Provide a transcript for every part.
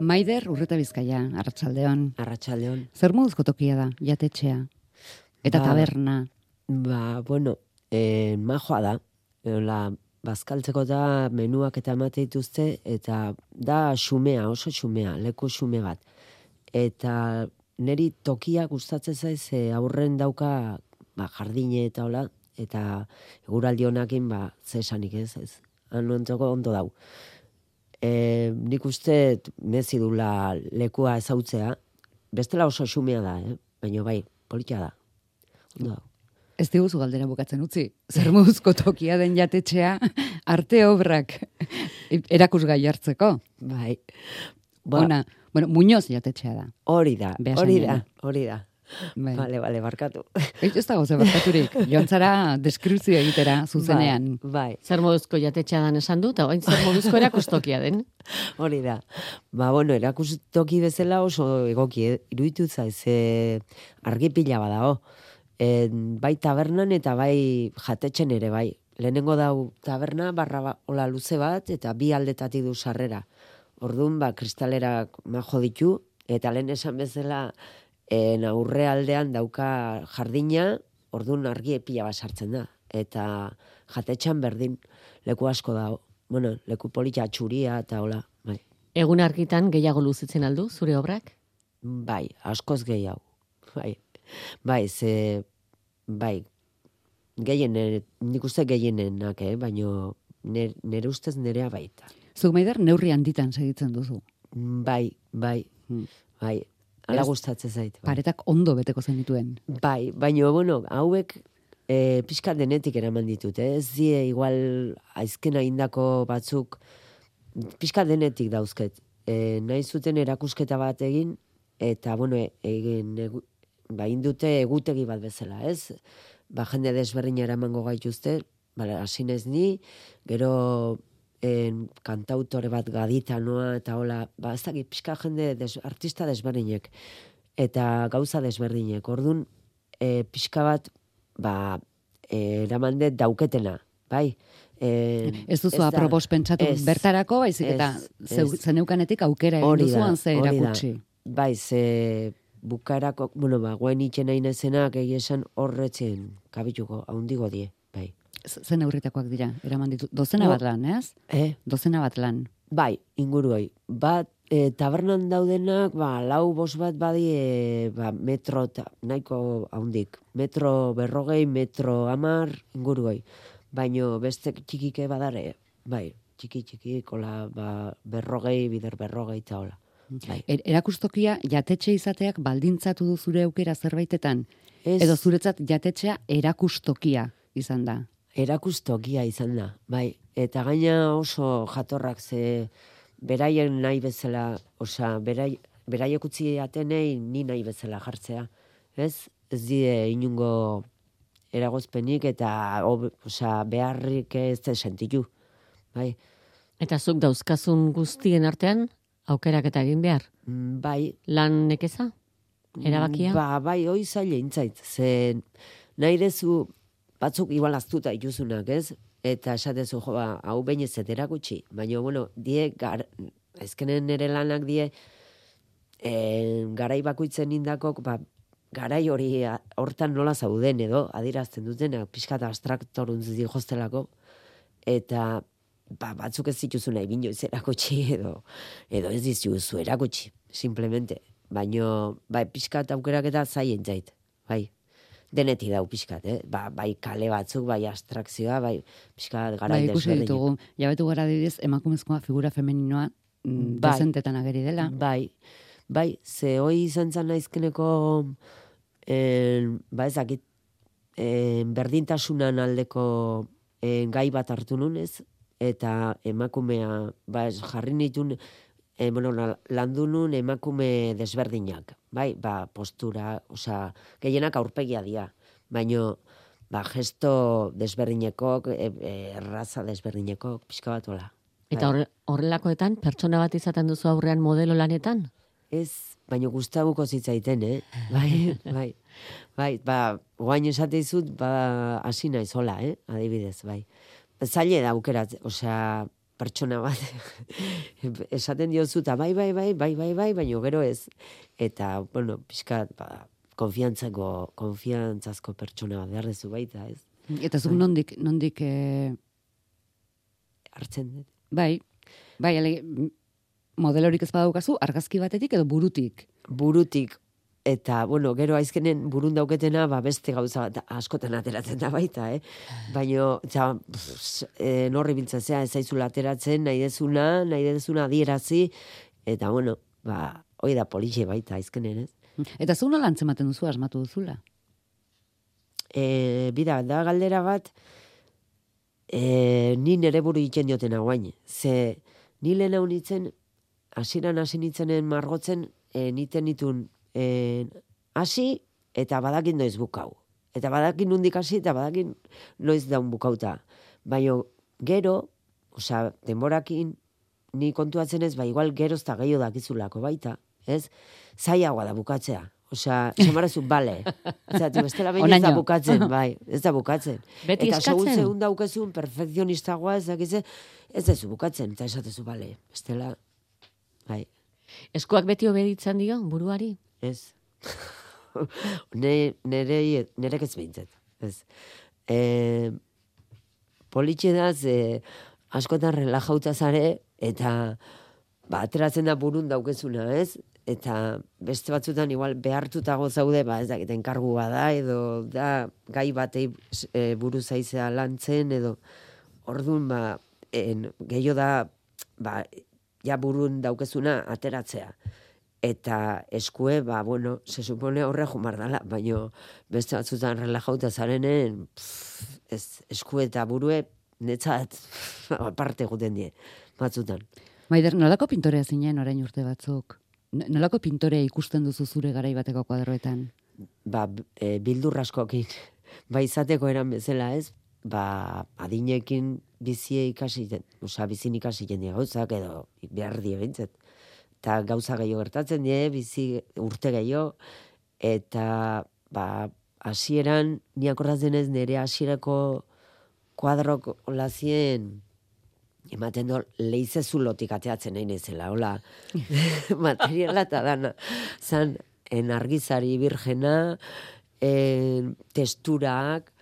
Maider urreta bizkaia, arratsaldeon. Arratsaldeon. Zer moduzko tokia da, jatetxea? Eta Ba, taberna. Ba, bueno, eh, majoa da. Ola, bazkaltzeko da menuak eta emate dituzte, eta da xumea, oso xumea, leku xume bat. Eta neri tokia gustatzen zaiz e, aurren dauka ba, jardine eta hola, eta eguraldi honakin ba, zesanik ez, ez. Han ondo dau. E, nik uste mezi dula lekua ezautzea, bestela oso xumea da, eh? baina bai, politia da. Ondo. Ez diguzu galdera bukatzen utzi. Zer moduzko tokia den jatetxea, arte obrak erakusgai hartzeko. Bai. Ba, Ona, bueno, Muñoz jatetxea da. hori da, hori da, hori da. Bai. Bale, bale, barkatu. Ez ez dago zebarkaturik. Joan zara deskripzio egitera zuzenean. Bai, bai, Zer moduzko jatetxea dan esan du, eta orain zer moduzko erakustokia den. hori da. Ba, bueno, erakustoki bezala oso egoki, eh? iruditu zaiz, e, argi pila badao. E, bai tabernan eta bai jatetxen ere, bai. Lehenengo dau taberna, barra ba, ola luze bat, eta bi aldetatik du sarrera. Orduan, ba, kristalerak majo ditu, eta lehen esan bezala, en aurre aldean dauka jardina, orduan argi pila bat sartzen da. Eta jatetxan berdin, leku asko da. Bueno, leku polita txuria eta hola, bai. Egun argitan gehiago luzitzen aldu, zure obrak? Bai, askoz gehiago. Bai, bai, ze, bai, gehien, nik uste gehienenak, eh? baino nire, nire ustez nerea baita. Zuk Maider neurri handitan segitzen duzu. Bai, bai, Hmm. bai, ala gustatzen zait. Bai. Paretak ondo beteko zenituen. Bai, baina, bueno, hauek e, pixka denetik eraman ditut, eh? ez die igual aizkena indako batzuk pixka denetik dauzket. E, nahi zuten erakusketa bat egin, eta, bueno, e- egin, egu, ba, indute egutegi bat bezala, ez? Ba, jende desberdina eramango gaituzte, bala, hasi naiz ni, gero en, kantautore bat gaditanoa, eta hola, ba, ez dakit, pixka jende, des, artista desberdinek, eta gauza desberdinek. Orduan, e, pixka bat, ba, e, eraman dut dauketena, bai? E, Ez duzu apropos pentsatu ez, bertarako, baizik eta zeneukanetik aukera egin Hori duzuan ze erakutsi. Bai, ze bukarako, bueno, ba, guen itxen nahi nazenak egia esan horretzen kabituko, haundigo die, bai. Z- Ze neurritakoak dira, eraman ditu. Dozena No. bat lan, ez? Eh? Dozena bat lan. Bai, inguruoi. Bat, e, tabernan daudenak, ba, lau bos bat badie, ba, metro, ta, nahiko haundik. Metro berrogei, metro amar, inguruoi. Baino beste txikike badare, bai, txiki txiki, kola, ba, berrogei, bider berrogei eta hola. Bai. Er, erakustokia jatetxe izateak baldintzatu du zure aukera zerbaitetan. Ez- Edo zuretzat jatetxea erakustokia izan da. Erakustokia izan da, bai. Eta gaina oso jatorrak ze beraien nahi bezala, osea, berai, beraiek utzi atenei ni nahi bezala jartzea. Ez? Ez die inungo eragozpenik eta ob, osea, beharrik ez sentitu. Bai. Eta zuk dauzkazun guztien artean, aukerak eta egin behar. Mm, Bai, Lan nekeza? Erabakia? Ba, bai, hoi zaila intzait. Ze nahi dezu batzuk igual aztuta ituzunak, ez? Eta esatezu, jo, ba, hau behin ez zetera gutxi. Baina, bueno, die, gar, ezkenen nire lanak die, e, garai bakoitzen indakok, ba, garai hori hortan nola zauden edo, adirazten dutena, pixka eta abstraktoruntz jostelako, eta ba, batzuk ez zituzu nahi binoiz erakutsi edo, edo ez dizuzu erakutsi, simplemente. Baino, bai, pixkat aukerak eta zaien zait, bai. Denetik dau pixkat, eh? Ba, bai kale batzuk, bai abstrakzioa, bai pixkat gara Bai, ikusi ditugu. Jabetu gara adibidez emakumezkoa figura femeninoa mm, Bai. dezentetan ageri dela. Bai, bai, ze hoi izan zan naizkeneko, en, ba ezakit, en, berdintasunan aldeko en, gai bat hartu nun ez, eta emakumea, ba ez, jarri nitun, e, bueno, la- landu nun emakume desberdinak, bai, ba, postura, osea, gehienak aurpegia dira, baino, ba, gesto desberdinekok, e, e, erraza desberdinekok, pixka bat hola. Eta horre, horrelakoetan, pertsona bat izaten duzu aurrean modelo lanetan? Ez, baino gustabuko zitzaiten, eh? Bai, bai. Bai, ba, guain esate dizut, ba, hasi naiz hola, eh? Adibidez, bai. Zaile da aukerat, osea, pertsona bat esaten diozu eta bai, bai, bai, bai, bai, bai, baino gero ez. Eta, bueno, pixkat, ba, konfiantzako, konfiantzazko pertsona bat behar dezu baita, ez? Eta zuk nondik, nondik, e, Hartzen dut. bai, bai, ale, modelorik ez badaukazu, argazki batetik edo burutik. Burutik, eta, bueno, gero aizkenen burun dauketena, ba, beste gauza bat askotan ateratzen da baita, eh? Baino, ja, e, norri biltzen zea, ez zaizula ateratzen, nahi dezuna, nahi dezuna adierazi, eta, bueno, ba, hoi da polixe baita aizkenen, ez? Eta zu nola antzematen duzu asmatu duzula? E, bida, da galdera bat, e, ni nere buru egiten dioten guain. Ze, ni lehen hau nintzen, hasieran hasi nintzenen margotzen, e, niten nitun e, hasi eta badakin noiz bukau. Eta badakin nundik hasi eta badakin noiz daun bukauta. Baina gero, osea, denborakin, ni kontuatzen ez, ba, igual gero ez da gehiago dakizulako baita, ez? Zaiagoa da bukatzea. Osea, samarazu, bale. Osea, bestela behin ez da bukatzen, bai, ez da bukatzen. Beti eta segun eskatzen? zeun daukezun perfekzionistagoa ez dakize, ez dezu bukatzen, eta esatezu, bale, bestela, bai, Eskuak beti obeditzen dio, buruari. Ez. ne, nere, nere ez behintzet, ez. E, politxe da, ze askotan relajauta zare, eta ba, ateratzen da burun daukezuna, ez? Eta beste batzutan igual behartutago zaude, ba, ez dakit, enkargu bada, edo da gai batei e, buru zaizea lantzen, edo orduan, ba, en, gehiago da, ba, ja burun daukezuna ateratzea. Eta eskue, ba, bueno, se supone horre jumar dala, baino beste batzutan relajauta zarenen, pff, ez, eskue eta burue, netzat, aparte guten die, batzutan. Maider, nolako pintorea zinen orain urte batzuk? Nolako pintorea ikusten duzu zure garai bateko kuadroetan? ba, e, bildur askokin, ba izateko eran bezala ez, ba adinekin bizie ikasi, osea bizin ikasi jende gauzak edo behar die behintzat. Eta gauza gehiago gertatzen die, bizi urte gehiago, eta ba hasieran ni akordatzen ez nire hasierako kuadrok olazien ematen do leize zulotik ateatzen nahi nezela, hola, materiala eta dana. Zan, en argizari virgena, en testurak,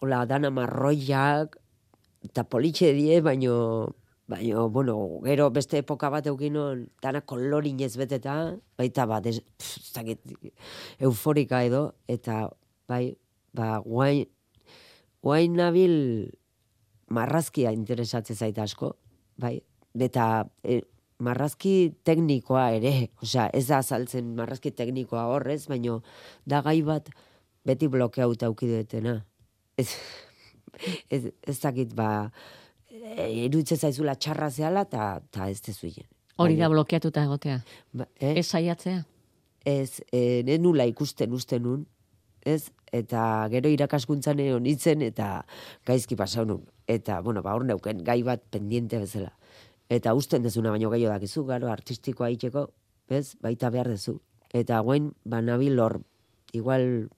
hola, dana marroiak, eta politxe die, baino, baino, bueno, gero beste epoka bat eukinon, dana kolorinez beteta, baita bat, ez, pff, euforika edo, eta, bai, ba, guain, guain nabil marrazkia interesatzen zaita asko, bai, eta e, marrazki teknikoa ere, osea, ez da azaltzen marrazki teknikoa horrez, baino da gai bat beti blokeauta aukidetena. Ez, ez, ez dakit, ba, e, iruditzen zaizula txarra zehala, eta ta ez tezuien. Hori da blokeatuta egotea. Ba, eh? Ez saiatzea. ez, e, nula ikusten uste nun, ez, eta gero irakaskuntzan egon nintzen, eta gaizki pasau nun. Eta, bueno, ba, hor neuken, gai bat pendiente bezala. Eta usten dezuna baino gehiago dakizu, garo, artistikoa itxeko, bez, baita behar dezu. Eta guen, ba, nabil hor, igual,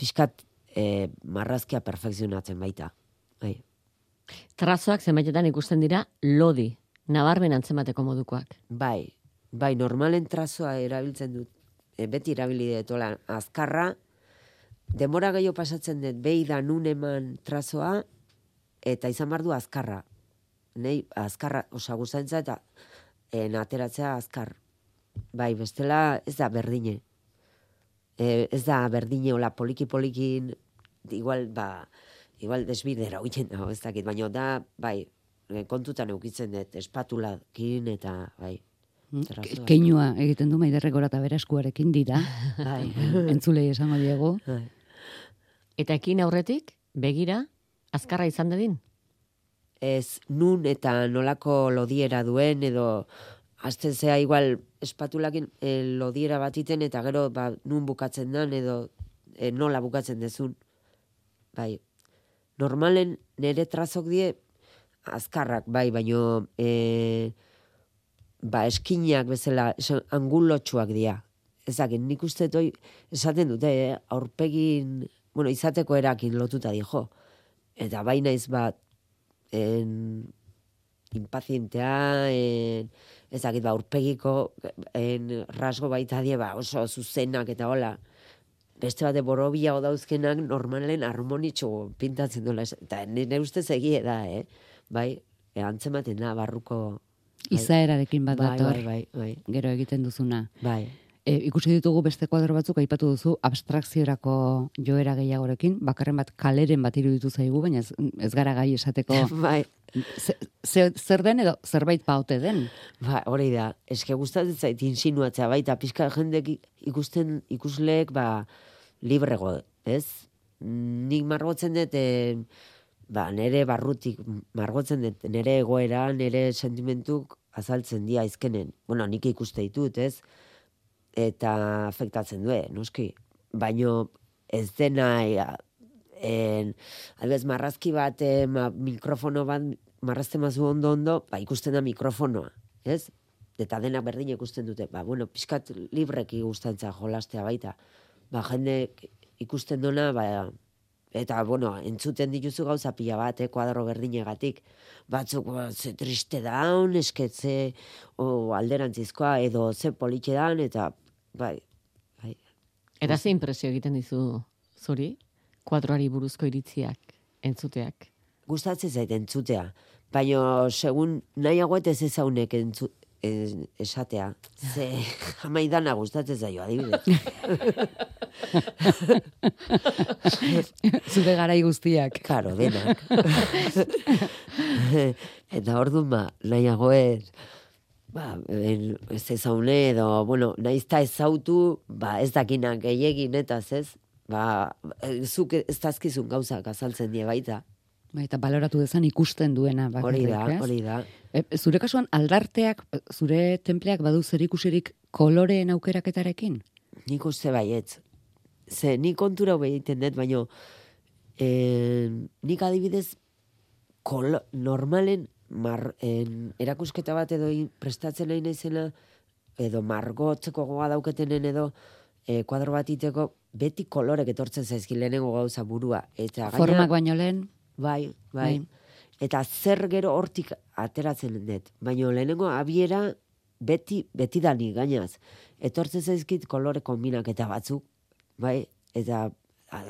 pixkat, e, marrazkia perfekzionatzen baita. Bai. Trazoak zenbaitetan ikusten dira lodi, nabarmen antzemateko modukoak. Bai, bai, normalen trazoa erabiltzen dut, e, beti erabili dut, hola, azkarra, demora gehiago pasatzen dut, behi da nun eman trazoa, eta izan behar du azkarra. Nei, azkarra, osa guztantza eta en, ateratzea azkar. Bai, bestela ez da berdine. E, ez da berdine, hola, poliki-polikin, igual, ba, igual desbidera hoiten da, ez dakit, baina da, bai, e, kontutan eukitzen dut, espatulakin eta, bai. Ke- Keinua egiten du maiderrek gora eta eskuarekin dira. bai. Entzulei esango diegu. bai. Eta ekin aurretik, begira, azkarra izan dedin. ez nun eta nolako lodiera duen edo hasten zea igual espatulakin e, lodiera bat iten eta gero ba, nun bukatzen dan edo e, nola bukatzen dezun. Bai, normalen nire trazok die azkarrak, bai, baino e, ba, eskinak bezala angulotxuak dira. Ezakit, nik uste toi, esaten dute, eh, aurpegin, bueno, izateko erakin lotuta dijo. Eta baina ez bat, en, impazientea, en, ezakit, ba, urpegiko en, rasgo baita die, ba, oso zuzenak eta hola. Beste bate borobiago dauzkenak normalen harmonitxo pintatzen duela. Eta nire ustez egie da, eh? Bai, e, antzematen da, barruko... Bai. Izaerarekin bat bai, dator, bai, bai, bai, gero egiten duzuna. bai. E, ikusi ditugu beste kuadro batzuk aipatu duzu abstrakziorako joera gehiagorekin, bakarren bat kaleren bat iruditu zaigu, baina ez, ez gara gai esateko bai, ze, ze- zer den edo zerbait paute den. Ba, hori da, eske gustatzen zait insinuatzea baita pizka jendek ikusten ikusleek ba librego, ez? Nik margotzen dut eh, ba nere barrutik margotzen dut nere egoera, nere sentimentuk azaltzen dia izkenen. Bueno, nik ikuste ditut, ez? Eta afektatzen du, noski. Baino ez dena en, adibidez, marrazki bat, eh, ma, mikrofono bat, marrazten mazu ondo ondo, ba, ikusten da mikrofonoa, ez? Eta denak berdin ikusten dute, ba, bueno, pixkat libreki gustantza jolastea baita. Ba, jende ikusten dona, ba, eta, bueno, entzuten dituzu gauza pila bat, eh, kuadro berdinegatik. Batzuk, ba, ze triste daun, esketze, o alderantzizkoa, edo ze politxe daun, eta, bai, bai, Eta ze impresio egiten dizu zuri? Kuadroari buruzko iritziak, entzuteak. gustatzen zait entzutea. Baina, segun nahiago ez ezaunek entzu, esatea. Ze, jamaidana gustatzen zaio, adibidez. Zure garai guztiak. Karo, denak. eta orduan ba, nahiago ez, ba, ez ezaune edo, bueno, naizta ezautu, ba, ez dakinak gehiegin eta ez, ba, zuk ez dazkizun gauzak azaltzen die baita. Bai, eta baloratu dezan ikusten duena. Hori da, hori da. E, zure kasuan aldarteak, zure templeak badu zer ikusirik koloreen aukeraketarekin? Nik uste baietz. Ze, nik kontura hau egiten dut, baino, eh, nik adibidez, kolo, normalen, mar, en, erakusketa bat edo prestatzen nahi naizena, edo margotzeko goga dauketenen edo, eh, kuadro bat iteko, beti kolorek etortzen zaizki lehenengo gauza burua. Eta gaina- Formak baino lehen, Bai, bai. Bai. Eta zer gero hortik ateratzen dut. Baina lehenengo abiera beti, beti dani gainaz. Etortzen zaizkit kolore kombinaketa batzuk, bai? Eta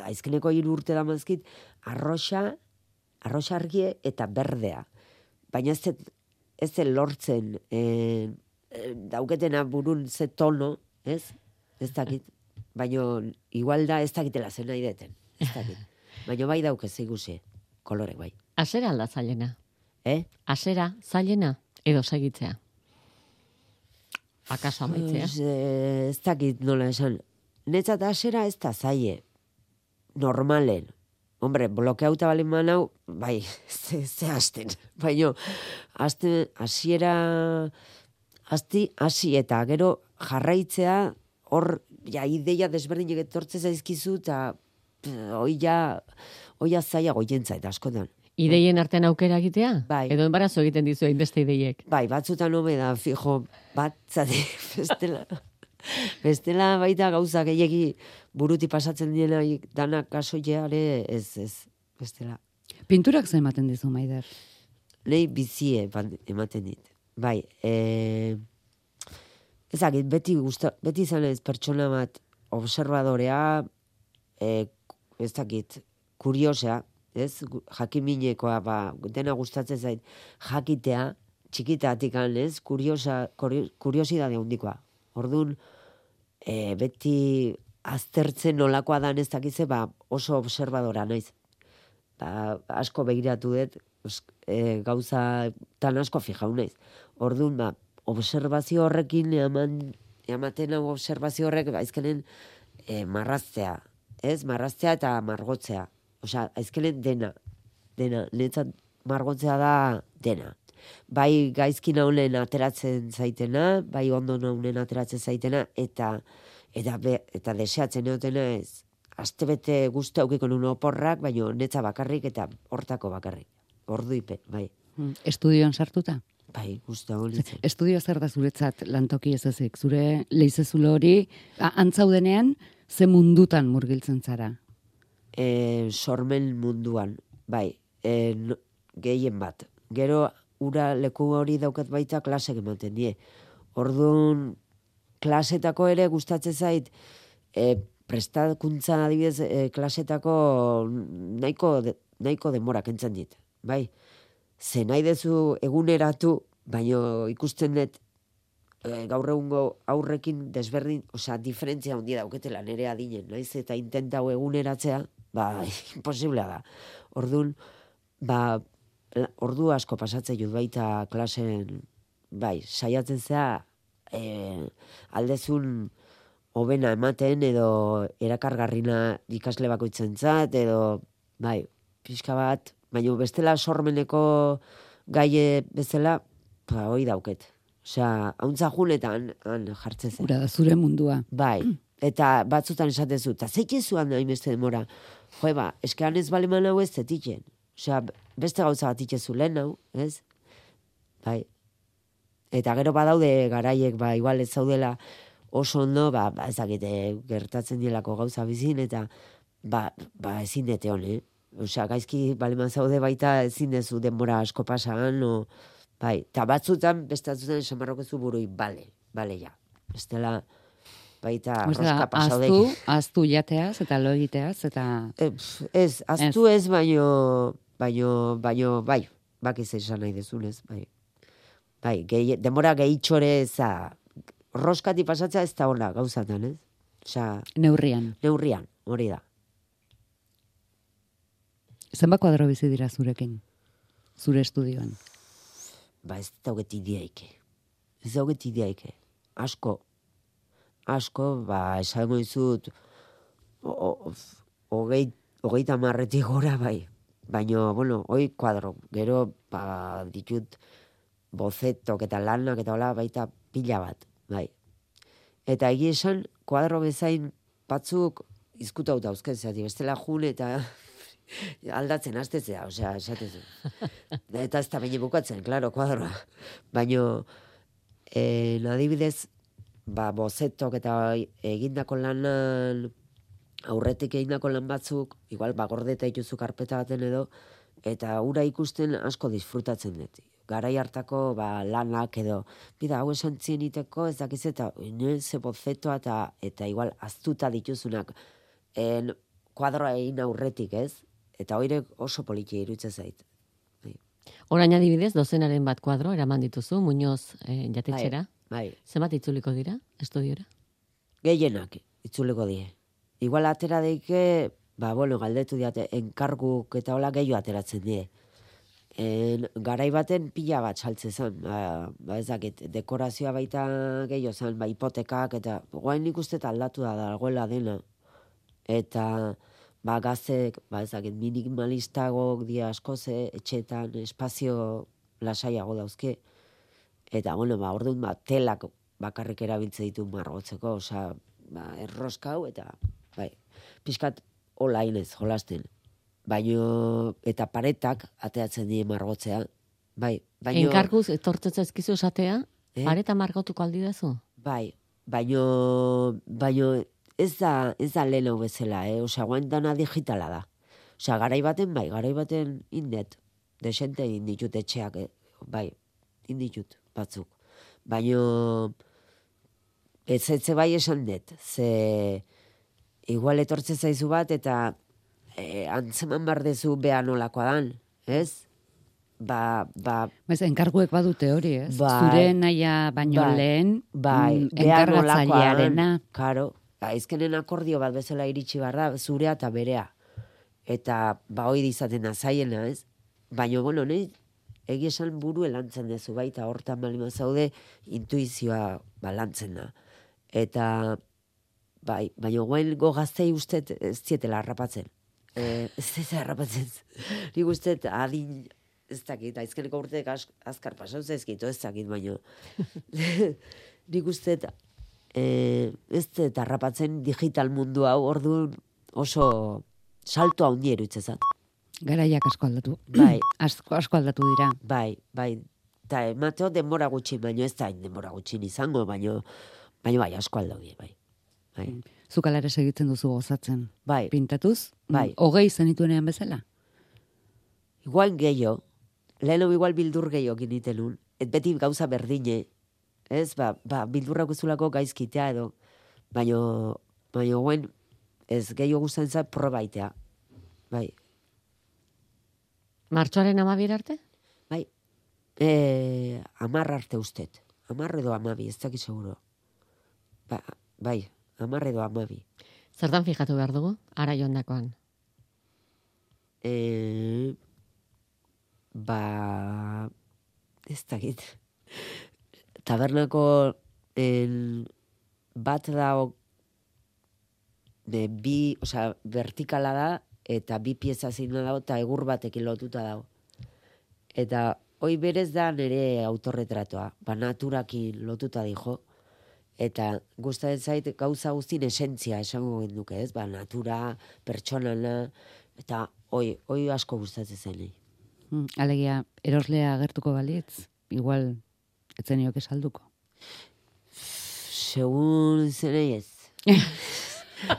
aizkeneko hiru urte damazkit, arroxa, arroxa argie eta berdea. Baina ez dut- ez dut lortzen e, e, dauketena burun ze tono, ez? Ez dakit. Baina igual da ez dakitela zen nahi deten. Ez dakit. Baina bai daukez ikusi, kolorek bai. Asera alda zailena. Eh? Asera zailena edo segitzea. Akaso amaitzea. Pues, eh, ez dakit nola esan. Netzat asera ez da zaie. Normalen. Hombre, blokeauta balen manau, bai, ze, ze hasten. Baina, hasten, hasiera, hasti, hasi eta gero jarraitzea, hor, ja, ideia desberdinek etortze zaizkizu, eta hoi ja, hoi ja zaila goientza eta askotan. Ideien artean aukera egitea? Bai. Edo enbarazo egiten dizu beste ideiek. Bai, batzutan hobe da, fijo, bat zate, bestela, bestela baita gauza gehiegi buruti pasatzen diena danak kasoiare ez, ez, bestela. pinturak ze ematen dizu, Maider? Nei bizie ban- ematen dit. Bai, e, ezakit, beti, gusta, beti izan ez pertsona bat observadorea, e, ez dakit, kuriosea, ez, jakiminekoa, ba, dena gustatzen zait, jakitea, txikitatik ez, kuriosa, kuri- kuriosidade handikoa. Orduan, e, beti aztertzen nolakoa dan ez dakize, ba, oso observadora naiz. Ba, asko begiratu dut, e, gauza tan asko fijau naiz. Orduan, ba, observazio horrekin eman, ematen hau observazio horrek, ba, aizkenen e, marraztea, ez? Marraztea eta margotzea. Osea, aizkenen dena, dena, netzat margotzea da dena. Bai gaizki naunen ateratzen zaitena, bai ondo naunen ateratzen zaitena, eta eta, be, eta deseatzen eotena ez, astebete guzti aukiko nun oporrak, baina netza bakarrik eta hortako bakarrik. Ordu ipe, bai. Mm, Estudioan sartuta? Bai, guzti hau nintzen. Estudio zer da zuretzat lantoki ez ezik? Zure leizezulo hori, antzaudenean, ze mundutan murgiltzen zara? E, sormen munduan, bai, e, no- gehien bat. Gero ura leku hori daukat baita klasek ematen die. Orduan, klasetako ere gustatzen zait, e, prestakuntza adibidez e, klasetako nahiko, de, nahiko denbora kentzen dit. Bai, ze nahi dezu eguneratu, baino ikusten dut e, gaur egungo aurrekin desberdin, osea, diferentzia handia dauketela nere adinen, naiz eta intentau eguneratzea, ba, imposiblea da. Orduan, ba, ordu asko pasatzen jut baita klasen, bai, saiatzen zea, e, aldezun hobena ematen edo erakargarrina ikasle bakoitzen zat, edo, bai, pixka bat, baina bestela sormeneko gaie bezala, ba, hoi dauket. Osea, hauntza jun eta han, han jartzen zen. Ura da zure mundua. Bai, eta batzutan esatezu, eta zuan nahi beste demora. Jo, ba, eskean ez baleman hau ez zetitzen. Osea, beste gauza bat itxezu lehen hau, ez? Bai. Eta gero badaude garaiek, ba, igual ez zaudela oso ondo, ba, ba ez dakite gertatzen dielako gauza bizin, eta ba, ba ezin dete hon, eh? Osea, gaizki baleman zaude baita ezin dezu denbora asko pasan, o, bai, eta batzutan, beste batzutan esan barroko zu burui, bale, bale ja. Bestela, baita roska pasaude. aztu, aztu jateaz eta lo egiteaz eta E, pf, ez, aztu ez, baino, baino, baino, bai, bakiz esan nahi dezunez, bai. Bai, gehi, demora gehitxore eza, roskati pasatzea ez da hola gauzatan, ez? Osea, neurrian. neurrian, hori da. Zenbat kuadro bizi dira zurekin? Zure estudioan. Ba, ez dauget ideaike. Ez dauget ideaike. Asko. Asko, ba, esango o- hogei, hogeita marretik gora, bai. Baina, bueno, hoi kuadro. Gero, ba, ditut bozetok eta lanak eta hola baita pila bat, bai. Eta egia esan, kuadro bezain batzuk izkuta hau dauzken, zati, bestela jun eta aldatzen hastetzea, osea, esatezu. eta ez da baina bukatzen, klaro, kuadroa. Baina, eh, adibidez, ba, bozetok eta egindako lanan, aurretik egindako lan batzuk, igual bagordeta ituzu karpeta baten edo, eta ura ikusten asko disfrutatzen dut. Garai hartako ba, lanak edo, bida, hau esan zieniteko, ez dakiz eta, ze bozetoa eta, eta igual aztuta dituzunak, en, kuadroa egin aurretik, ez? Eta hoire oso politia irutzen zait. Orain adibidez, dozenaren bat kuadro, eraman dituzu, Muñoz eh, jatetxera. Bai, Zenbat itzuliko dira, estudiora? gehienak itzuleko die. Igual atera deike, ba, bueno, galdetu diate, enkarguk eta hola gehiago ateratzen die. En, garai baten pila bat saltze zen, ba, ba ez dakit, dekorazioa baita gehiago zen, ba, hipotekak, eta guain nik uste aldatu da dagoela dena. Eta, ba, gazek, ba, ez dakit, minimalistago dia asko ze, etxetan, espazio lasaiago dauzke. Eta, bueno, ba, orduan, ba, telak bakarrik erabiltze ditu margotzeko, osea, ba, erroskau eta, bai, pixkat olainez jolasten. Baino, eta paretak ateatzen die margotzea, bai, baino, Enkarguz, etortzen zaizkizu esatea, Eh? pareta margotuko aldi dazu? bai, baino, baino, ez da, ez da lehen hau bezala, eh? Osea, guain dana digitala da. Osea, garai baten, bai, garai baten indet, desente inditut etxeak, eh? bai, inditut batzuk. Baino, ez etze bai esan dut, ze igual etortze zaizu bat eta e, antzeman bar dezu beha nolakoa dan, ez? Ba, ba, Bez, enkarguek badute hori, ez? Bai. Zure naia baino Bai. lehen, bai, mm, enkargatzailearena. Karo, ba, izkenen akordio bat bezala iritsi barra, zurea eta berea. Eta, ba, hoi izaten da zaiena, ez? Baina, bueno, nahi, egia esan buru elantzen dezu baita, hortan balima zaude, intuizioa ba, lantzen da. Eta, bai, baina guain go gaztei ustet ez zietela harrapatzen. E, ez ez harrapatzen. Nik ustet adin, ez dakit, aizkeneko urteek az, azkar pasau zaizkit, ez dakit, baino. Nik ustet, e, ez dut harrapatzen digital mundu hau, orduan oso salto handi eruitzezat. Garaiak asko aldatu. Bai. asko, asko aldatu dira. Bai, bai. Eta emateo denbora gutxi, baino ez da denbora gutxi izango, baino, baino bai, asko aldaudie, bai. Bai, Zuk ala ere segitzen duzu gozatzen. bai. Pintatuz? Bai. Mm, Hogei zenituenean bezala? Igual gehiago, leheno igual bildur gehiago ginitenun, et beti gauza berdine, ez, ba, ba bildurrak uzulako gaizkitea edo, baino, baino guen, ez gehiago guztan za probaitea. Bai, Martxoaren amabier arte? bai, e, amar arte ustet. Amar edo amabi, ez dakit seguro. Ba, bai, amar edo amabi. Zertan fijatu behar dugu, ara joandakoan. E, ba, ez dakit. Tabernako en, bat da de, bi, osea, vertikala da, eta bi pieza zina dago, eta egur batekin lotuta dago. Eta hoi berez da nire autorretratoa, ba naturakin lotuta dijo, eta gustatzen zait gauza guztien esentzia esango genduke, ez? Ba, natura, pertsonala, eta hoi, hoi asko gustatzen zen. Mm, Alegia, eroslea agertuko balitz, igual, etzen nioke salduko. Segun zenei ez.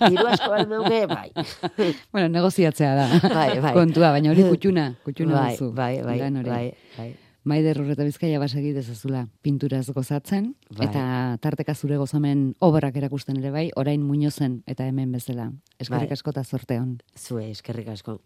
Diru asko balmeuke, bai. Bueno, negoziatzea da. Bai, bai. Kontua, baina hori kutxuna, kutxuna bai, duzu. bai, bai, bai, bai. Maider Urreta Bizkaia basegi dezazula pinturaz gozatzen, Bai. eta tarteka zure gozamen obrak erakusten ere bai, orain muñozen eta hemen bezala. Eskerrik Bai. asko eta zorte hon. Zue, eskerrik asko.